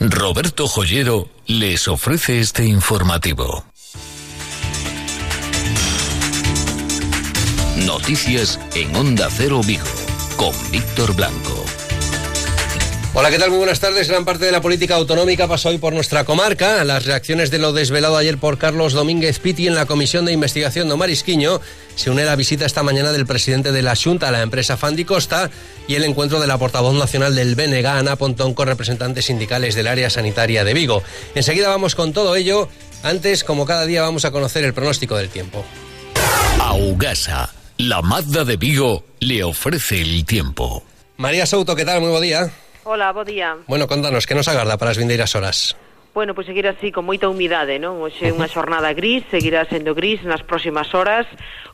Roberto Joyero les ofrece este informativo. Noticias en Onda Cero Vigo con Víctor Blanco. Hola, ¿qué tal? Muy buenas tardes. Gran parte de la política autonómica pasó hoy por nuestra comarca. Las reacciones de lo desvelado ayer por Carlos Domínguez Pitti en la Comisión de Investigación de Marisquiño se une la visita esta mañana del presidente de la Junta a la empresa Fandi Costa y el encuentro de la portavoz nacional del BNG, Ana Pontón, con representantes sindicales del área sanitaria de Vigo. Enseguida vamos con todo ello. Antes, como cada día, vamos a conocer el pronóstico del tiempo. Augasa, la Mazda de Vigo, le ofrece el tiempo. María Souto, ¿qué tal? Muy buen día. Hola, bo día. Bueno, contanos, que nos agarda para as vindeiras horas? Bueno, pois seguir así con moita humidade, non? Hoxe unha xornada gris, seguirá sendo gris nas próximas horas,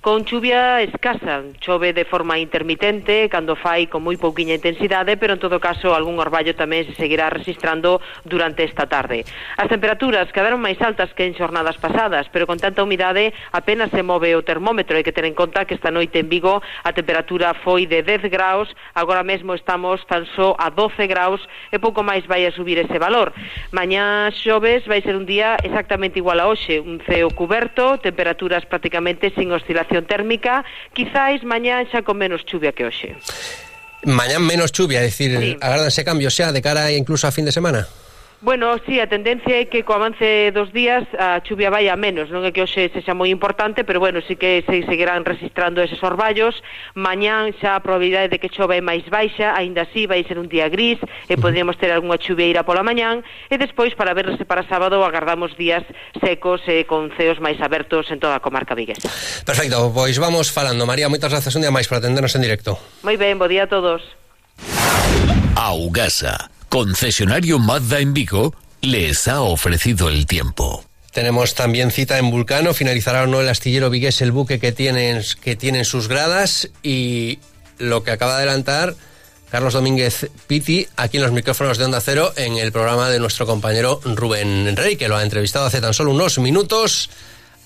con chuvia escasa, chove de forma intermitente, cando fai con moi pouquiña intensidade, pero en todo caso algún orballo tamén se seguirá registrando durante esta tarde. As temperaturas quedaron máis altas que en xornadas pasadas, pero con tanta humidade apenas se move o termómetro, hai que ter en conta que esta noite en Vigo a temperatura foi de 10 graus, agora mesmo estamos tan só a 12 graus e pouco máis vai a subir ese valor. Mañá xoves vai ser un día exactamente igual a hoxe, un ceo cuberto, temperaturas prácticamente sin oscilación térmica, quizáis mañán xa con menos chuvia que hoxe. Mañán menos chuvia, é dicir, sí. agárdanse cambios xa de cara incluso a fin de semana? Bueno, sí, a tendencia é que co avance dos días a chuvia vai a menos, non é que hoxe sexa moi importante, pero bueno, sí que se seguirán registrando eses orballos. Mañán xa a probabilidade de que chova é máis baixa, aínda así vai ser un día gris e poderemos ter algunha chuvieira pola mañán e despois para verse para sábado agardamos días secos e con ceos máis abertos en toda a comarca viguesa. Perfecto, pois vamos falando. María, moitas grazas un día máis por atendernos en directo. Moi ben, bo día a todos. Augasa concesionario Mazda en Vigo, les ha ofrecido el tiempo. Tenemos también cita en Vulcano, finalizará o no el astillero Vigués el buque que tienen, que sus gradas y lo que acaba de adelantar Carlos Domínguez Piti aquí en los micrófonos de Onda Cero en el programa de nuestro compañero Rubén Rey, que lo ha entrevistado hace tan solo unos minutos.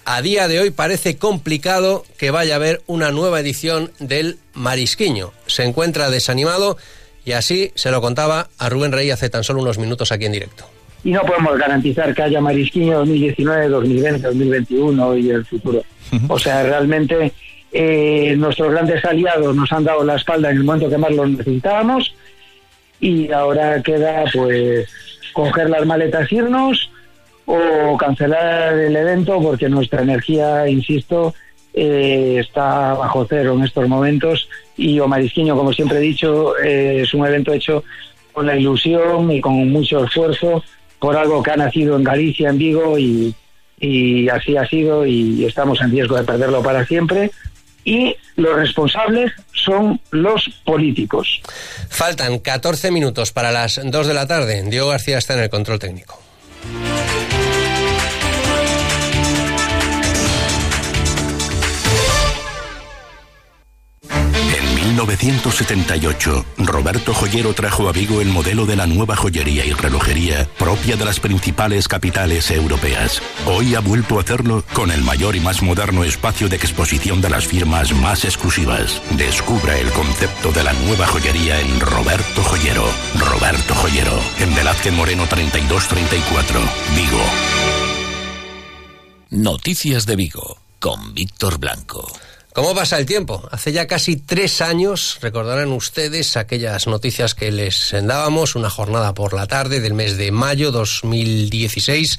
A día de hoy parece complicado que vaya a haber una nueva edición del Marisquiño. Se encuentra desanimado y así se lo contaba a Rubén Rey hace tan solo unos minutos aquí en directo. Y no podemos garantizar que haya Marisquiño 2019, 2020, 2021 y el futuro. O sea, realmente eh, nuestros grandes aliados nos han dado la espalda en el momento que más los necesitábamos y ahora queda pues coger las maletas, irnos o cancelar el evento porque nuestra energía, insisto, eh, está bajo cero en estos momentos y O Marisquiño, como siempre he dicho, eh, es un evento hecho con la ilusión y con mucho esfuerzo por algo que ha nacido en Galicia, en Vigo y, y así ha sido y estamos en riesgo de perderlo para siempre y los responsables son los políticos. Faltan 14 minutos para las 2 de la tarde. Diego García está en el control técnico. 1978, Roberto Joyero trajo a Vigo el modelo de la nueva joyería y relojería propia de las principales capitales europeas. Hoy ha vuelto a hacerlo con el mayor y más moderno espacio de exposición de las firmas más exclusivas. Descubra el concepto de la nueva joyería en Roberto Joyero. Roberto Joyero, en Velázquez Moreno 3234, Vigo. Noticias de Vigo, con Víctor Blanco. ¿Cómo pasa el tiempo? Hace ya casi tres años, recordarán ustedes aquellas noticias que les dábamos, una jornada por la tarde del mes de mayo 2016,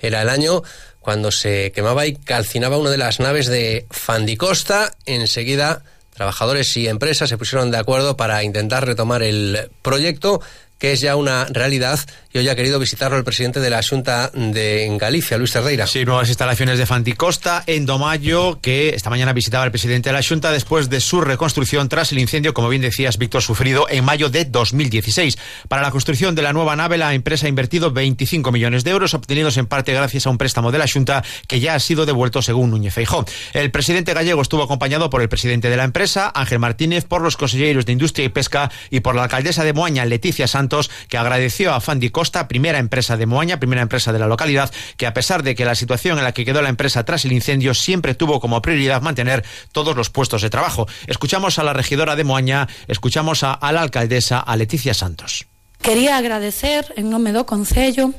era el año cuando se quemaba y calcinaba una de las naves de Fandicosta. Enseguida, trabajadores y empresas se pusieron de acuerdo para intentar retomar el proyecto que es ya una realidad y hoy ha querido visitarlo el presidente de la Junta de Galicia, Luis Cerdeira. Sí, nuevas instalaciones de Fanticosta en Domayo, que esta mañana visitaba el presidente de la Junta después de su reconstrucción tras el incendio, como bien decías, Víctor, sufrido en mayo de 2016. Para la construcción de la nueva nave, la empresa ha invertido 25 millones de euros, obtenidos en parte gracias a un préstamo de la Junta que ya ha sido devuelto según Núñez Feijó. El presidente gallego estuvo acompañado por el presidente de la empresa, Ángel Martínez, por los consejeros de Industria y Pesca y por la alcaldesa de Moaña, Leticia Santos, que agradeció a Fandi Costa, primera empresa de Moaña, primera empresa de la localidad, que a pesar de que la situación en la que quedó la empresa tras el incendio siempre tuvo como prioridad mantener todos los puestos de trabajo. Escuchamos a la regidora de Moaña, escuchamos a, a la alcaldesa, a Leticia Santos Quería agradecer en nome do Concello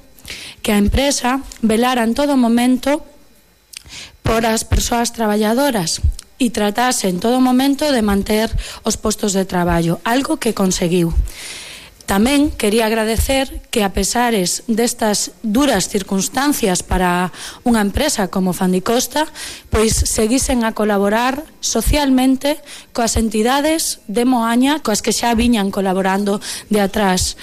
que a empresa velara en todo momento por as persoas traballadoras e tratase en todo momento de manter os postos de traballo, algo que conseguiu. Tamén quería agradecer que a pesares destas duras circunstancias para unha empresa como Fandicosta, pois seguisen a colaborar socialmente coas entidades de Moaña coas que xa viñan colaborando de atrás.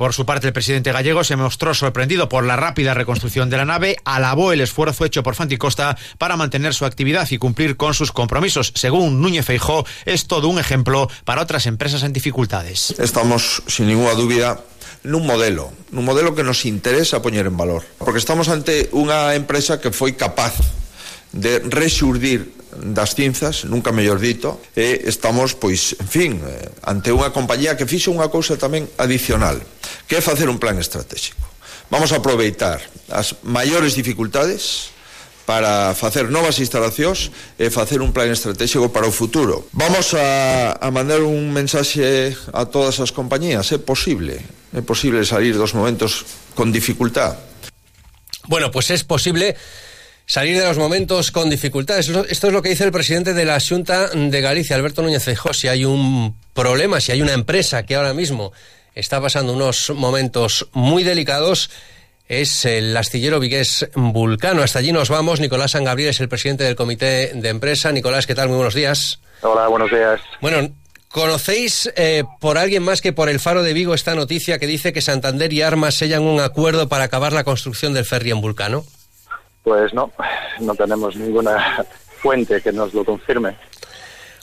Por su parte, el presidente gallego se mostró sorprendido por la rápida reconstrucción de la nave, alabó el esfuerzo hecho por Fanticosta para mantener su actividad y cumplir con sus compromisos. Según Núñez Feijó, es todo un ejemplo para otras empresas en dificultades. Estamos, sin ninguna duda, nun modelo, nun modelo que nos interesa poñer en valor, porque estamos ante unha empresa que foi capaz de rexurdir das cinzas, nunca mellor dito, e estamos, pois, en fin, eh, ante unha compañía que fixo unha cousa tamén adicional, que é facer un plan estratégico. Vamos a aproveitar as maiores dificultades para facer novas instalacións e facer un plan estratégico para o futuro. Vamos a, a mandar un mensaxe a todas as compañías, é posible, é posible salir dos momentos con dificultad. Bueno, pues es posible salir de los momentos con dificultades. Esto es lo que dice el presidente de la Junta de Galicia, Alberto Núñez Feijóo. Si hay un problema, si hay una empresa que ahora mismo está pasando unos momentos muy delicados, es el astillero Vigués Vulcano. Hasta allí nos vamos. Nicolás San Gabriel es el presidente del comité de empresa. Nicolás, ¿qué tal? Muy buenos días. Hola, buenos días. Bueno, ¿conocéis eh, por alguien más que por el Faro de Vigo esta noticia que dice que Santander y Armas sellan un acuerdo para acabar la construcción del ferry en Vulcano? Pues no, no tenemos ninguna fuente que nos lo confirme.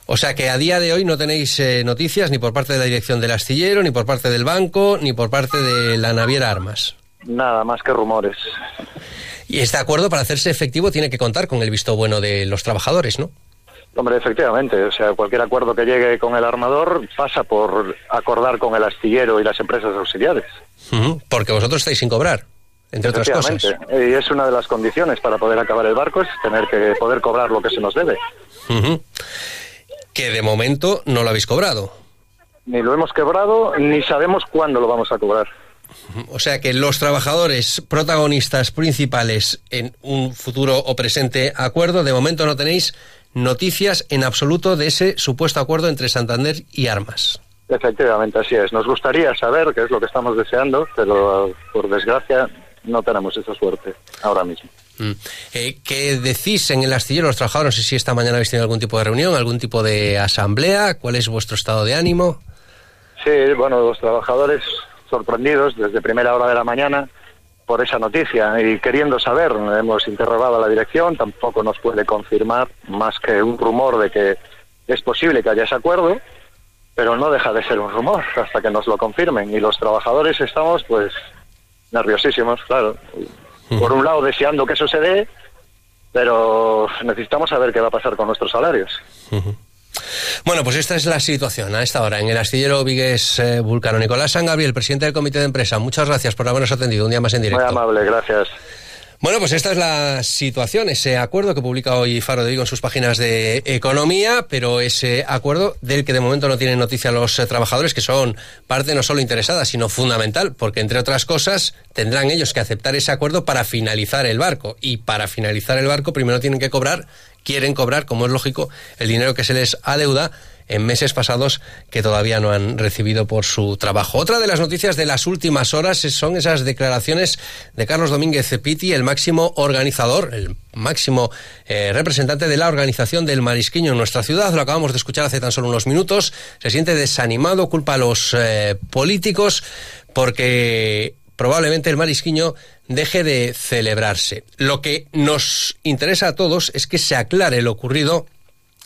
O sea que a día de hoy no tenéis eh, noticias ni por parte de la dirección del astillero, ni por parte del banco, ni por parte de la naviera Armas. Nada más que rumores. Y este acuerdo, para hacerse efectivo, tiene que contar con el visto bueno de los trabajadores, ¿no? Hombre, efectivamente. O sea, cualquier acuerdo que llegue con el armador pasa por acordar con el astillero y las empresas auxiliares. porque vosotros estáis sin cobrar entre otras cosas. Y es una de las condiciones para poder acabar el barco, es tener que poder cobrar lo que se nos debe. Que de momento no lo habéis cobrado. Ni lo hemos quebrado, ni sabemos cuándo lo vamos a cobrar. O sea que los trabajadores protagonistas principales en un futuro o presente acuerdo, de momento no tenéis noticias en absoluto de ese supuesto acuerdo entre Santander y Armas. Efectivamente, así es. Nos gustaría saber qué es lo que estamos deseando, pero por desgracia no tenemos esa suerte ahora mismo. Mm. Eh, ¿Qué decís en el astillero los trabajadores? No sé si esta mañana habéis tenido algún tipo de reunión, algún tipo de asamblea. ¿Cuál es vuestro estado de ánimo? Sí, bueno, los trabajadores sorprendidos desde primera hora de la mañana por esa noticia y queriendo saber. Hemos interrogado a la dirección, tampoco nos puede confirmar más que un rumor de que es posible que haya ese acuerdo, pero no deja de ser un rumor hasta que nos lo confirmen. Y los trabajadores estamos, pues, nerviosísimos, claro. Por un lado, deseando que eso se dé, pero necesitamos saber qué va a pasar con nuestros salarios. Bueno, pues esta es la situación a esta hora en el astillero Vigues eh, Vulcano. Nicolás San Gabriel, presidente del comité de empresa, muchas gracias por habernos atendido un día más en directo. Muy amable, gracias. Bueno, pues esta es la situación, ese acuerdo que publica hoy Faro de Vigo en sus páginas de economía, pero ese acuerdo del que de momento no tienen noticia los eh, trabajadores, que son parte no solo interesada, sino fundamental, porque entre otras cosas tendrán ellos que aceptar ese acuerdo para finalizar el barco. Y para finalizar el barco primero tienen que cobrar, quieren cobrar, como es lógico, el dinero que se les adeuda en meses pasados que todavía no han recibido por su trabajo. Otra de las noticias de las últimas horas son esas declaraciones de Carlos Domínguez Cepiti, el máximo organizador, el máximo eh, representante de la organización del marisquiño en nuestra ciudad. Lo acabamos de escuchar hace tan solo unos minutos. Se siente desanimado, culpa a los eh, políticos porque probablemente el marisquiño deje de celebrarse. Lo que nos interesa a todos es que se aclare lo ocurrido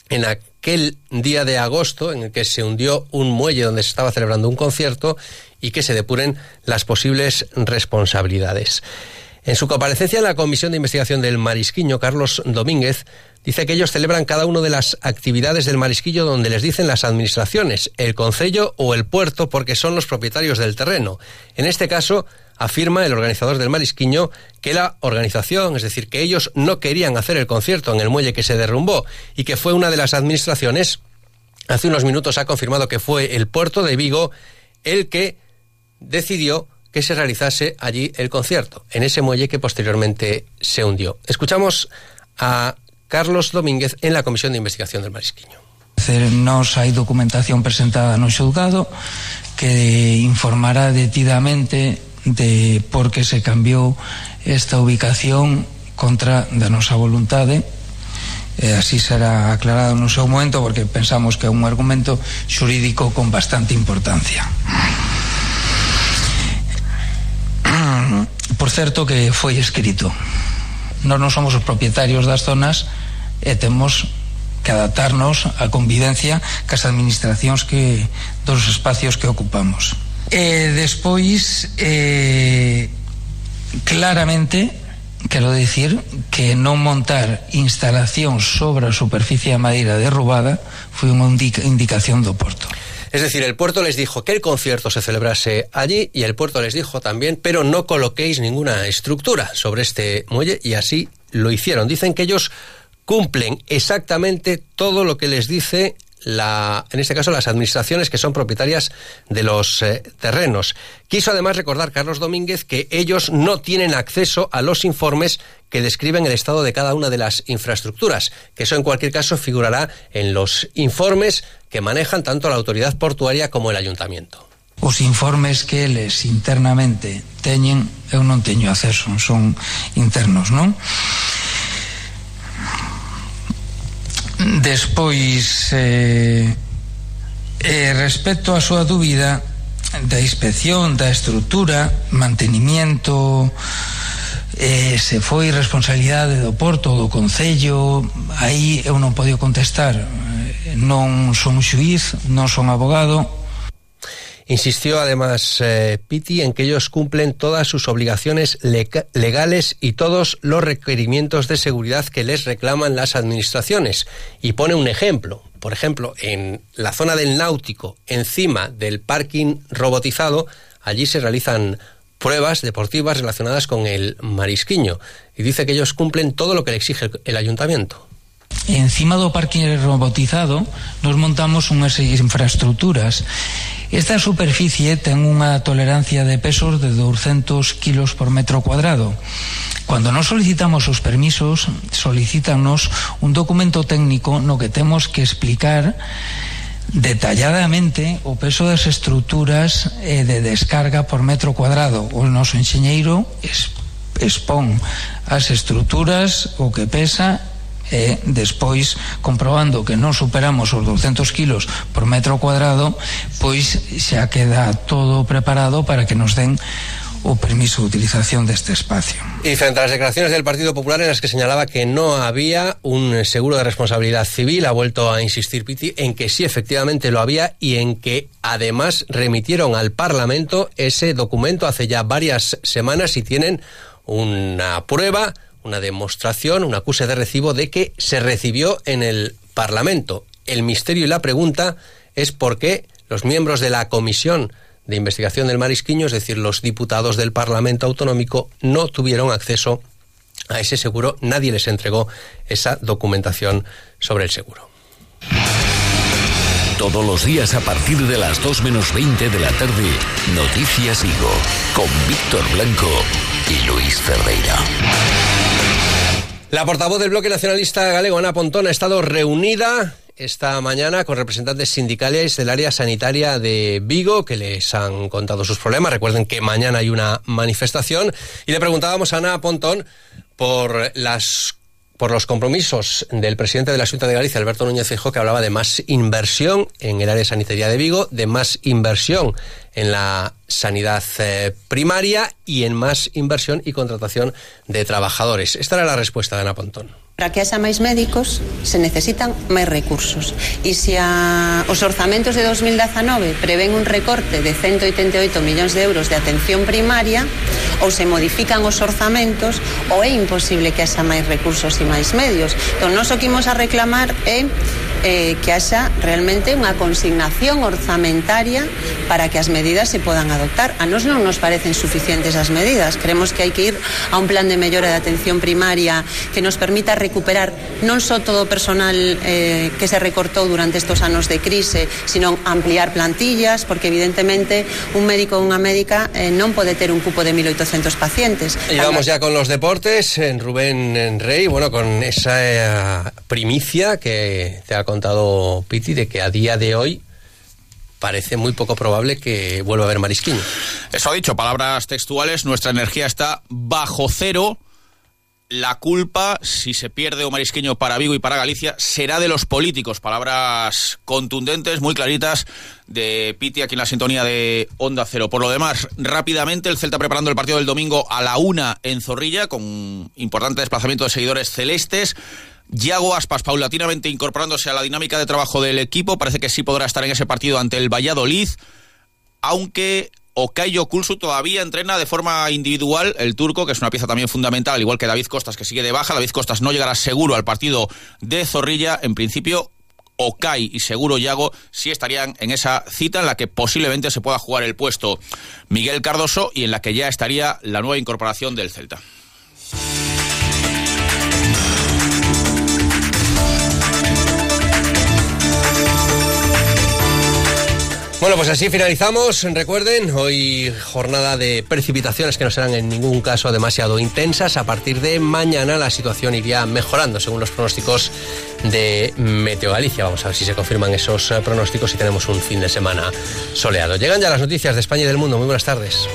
en aquel día de agosto en el que se hundió un muelle donde se estaba celebrando un concierto y que se depuren las posibles responsabilidades. En su comparecencia en la Comisión de Investigación del Marisquiño, Carlos Domínguez dice que ellos celebran cada una de las actividades del marisquillo donde les dicen las administraciones, el concello o el puerto porque son los propietarios del terreno. En este caso, afirma el organizador del Marisquiño que la organización, es decir, que ellos no querían hacer el concierto en el muelle que se derrumbó y que fue una de las administraciones, hace unos minutos ha confirmado que fue el puerto de Vigo el que decidió que se realizase allí el concierto, en ese muelle que posteriormente se hundió. Escuchamos a Carlos Domínguez en la Comisión de Investigación del Marisquiño. Nos hai documentación presentada no xulgado que informará detidamente de por que se cambiou esta ubicación contra da nosa voluntade. E así será aclarado no seu momento porque pensamos que é un argumento xurídico con bastante importancia. Por certo que foi escrito. Nós non somos os propietarios das zonas e temos que adaptarnos á convivencia cas administracións que dos espacios que ocupamos. E despois eh, claramente quero dicir que non montar instalacións sobre superficie de madeira derrubada foi unha indicación do Porto. Es decir, el puerto les dijo que el concierto se celebrase allí y el puerto les dijo también, pero no coloquéis ninguna estructura sobre este muelle y así lo hicieron. Dicen que ellos cumplen exactamente todo lo que les dice la, en este caso las administraciones que son propietarias de los eh, terrenos. Quiso además recordar Carlos Domínguez que ellos no tienen acceso a los informes que describen el estado de cada una de las infraestructuras, que eso en cualquier caso figurará en los informes que manejan tanto la autoridad portuaria como el ayuntamiento. Os informes que eles internamente teñen, eu non teño acceso, son internos, non? Despois, eh, eh, respecto a súa dúbida da inspección, da estrutura, mantenimiento, eh, se foi responsabilidade do Porto, do Concello, aí eu non podo contestar. Non son xuiz, non son abogado, Insistió además eh, Pitti en que ellos cumplen todas sus obligaciones legales y todos los requerimientos de seguridad que les reclaman las administraciones. Y pone un ejemplo. Por ejemplo, en la zona del náutico, encima del parking robotizado, allí se realizan pruebas deportivas relacionadas con el marisquiño. Y dice que ellos cumplen todo lo que le exige el, ayuntamiento. Encima do parking robotizado nos montamos unhas infraestructuras Esta superficie ten unha tolerancia de pesos de 200 kilos por metro cuadrado. Cuando nos solicitamos os permisos, solicítanos un documento técnico no que temos que explicar detalladamente o peso das estruturas eh, de descarga por metro cuadrado. O noso enxeñeiro expón as estruturas, o que pesa e despois comprobando que non superamos os 200 kilos por metro cuadrado pois xa queda todo preparado para que nos den o permiso de utilización deste espacio. Y frente a las declaraciones del Partido Popular en las que señalaba que no había un seguro de responsabilidad civil, ha vuelto a insistir Piti en que sí efectivamente lo había y en que además remitieron al Parlamento ese documento hace ya varias semanas y tienen una prueba una demostración, un acuse de recibo de que se recibió en el Parlamento. El misterio y la pregunta es por qué los miembros de la Comisión de Investigación del Marisquiño, es decir, los diputados del Parlamento Autonómico, no tuvieron acceso a ese seguro, nadie les entregó esa documentación sobre el seguro. Todos los días a partir de las 2 menos 20 de la tarde, Noticias Higo, con Víctor Blanco y Luis Ferreira. La portavoz del bloque nacionalista galego, Ana Pontón, ha estado reunida esta mañana con representantes sindicales del área sanitaria de Vigo que les han contado sus problemas. Recuerden que mañana hay una manifestación y le preguntábamos a Ana Pontón por las por los compromisos del presidente de la Junta de Galicia, Alberto Núñez Feijóo, que hablaba de más inversión en el área sanitaria de Vigo, de más inversión en la sanidad eh, primaria y en más inversión y contratación de trabajadores. Esta era la respuesta de Ana Pontón. Para que haxa máis médicos se necesitan máis recursos. E se a, os orzamentos de 2019 prevén un recorte de 188 millóns de euros de atención primaria ou se modifican os orzamentos ou é imposible que haxa máis recursos e máis medios. Entón, nos o que imos a reclamar é eh, que haxa realmente unha consignación orzamentaria para que as medidas se podan adoptar. A nos non nos parecen suficientes as medidas. Creemos que hai que ir a un plan de mellora de atención primaria que nos permita recuperar non só todo o personal eh, que se recortou durante estes anos de crise, sino ampliar plantillas, porque evidentemente un médico ou unha médica eh, non pode ter un cupo de 1.800 pacientes. Y vamos ya con los deportes, en Rubén en Rey, bueno, con esa eh, primicia que te ha contado Piti de que a día de hoy parece muy poco probable que vuelva a haber marisquiño. Eso ha dicho, palabras textuales, nuestra energía está bajo cero. La culpa, si se pierde o marisqueño para Vigo y para Galicia, será de los políticos. Palabras contundentes, muy claritas, de Piti aquí en la sintonía de Onda Cero. Por lo demás, rápidamente, el Celta preparando el partido del domingo a la una en Zorrilla, con importante desplazamiento de seguidores celestes. Yago Aspas paulatinamente incorporándose a la dinámica de trabajo del equipo. Parece que sí podrá estar en ese partido ante el Valladolid, aunque Okayo Kulsu todavía entrena de forma individual el turco, que es una pieza también fundamental, al igual que David Costas, que sigue de baja. David Costas no llegará seguro al partido de Zorrilla. En principio, Okai y seguro Yago sí estarían en esa cita en la que posiblemente se pueda jugar el puesto Miguel Cardoso y en la que ya estaría la nueva incorporación del Celta. Bueno, pues así finalizamos. Recuerden, hoy jornada de precipitaciones que no serán en ningún caso demasiado intensas. A partir de mañana la situación iría mejorando según los pronósticos de Meteo Galicia. Vamos a ver si se confirman esos eh, pronósticos y tenemos un fin de semana soleado. Llegan ya las noticias de España y del mundo. Muy buenas tardes.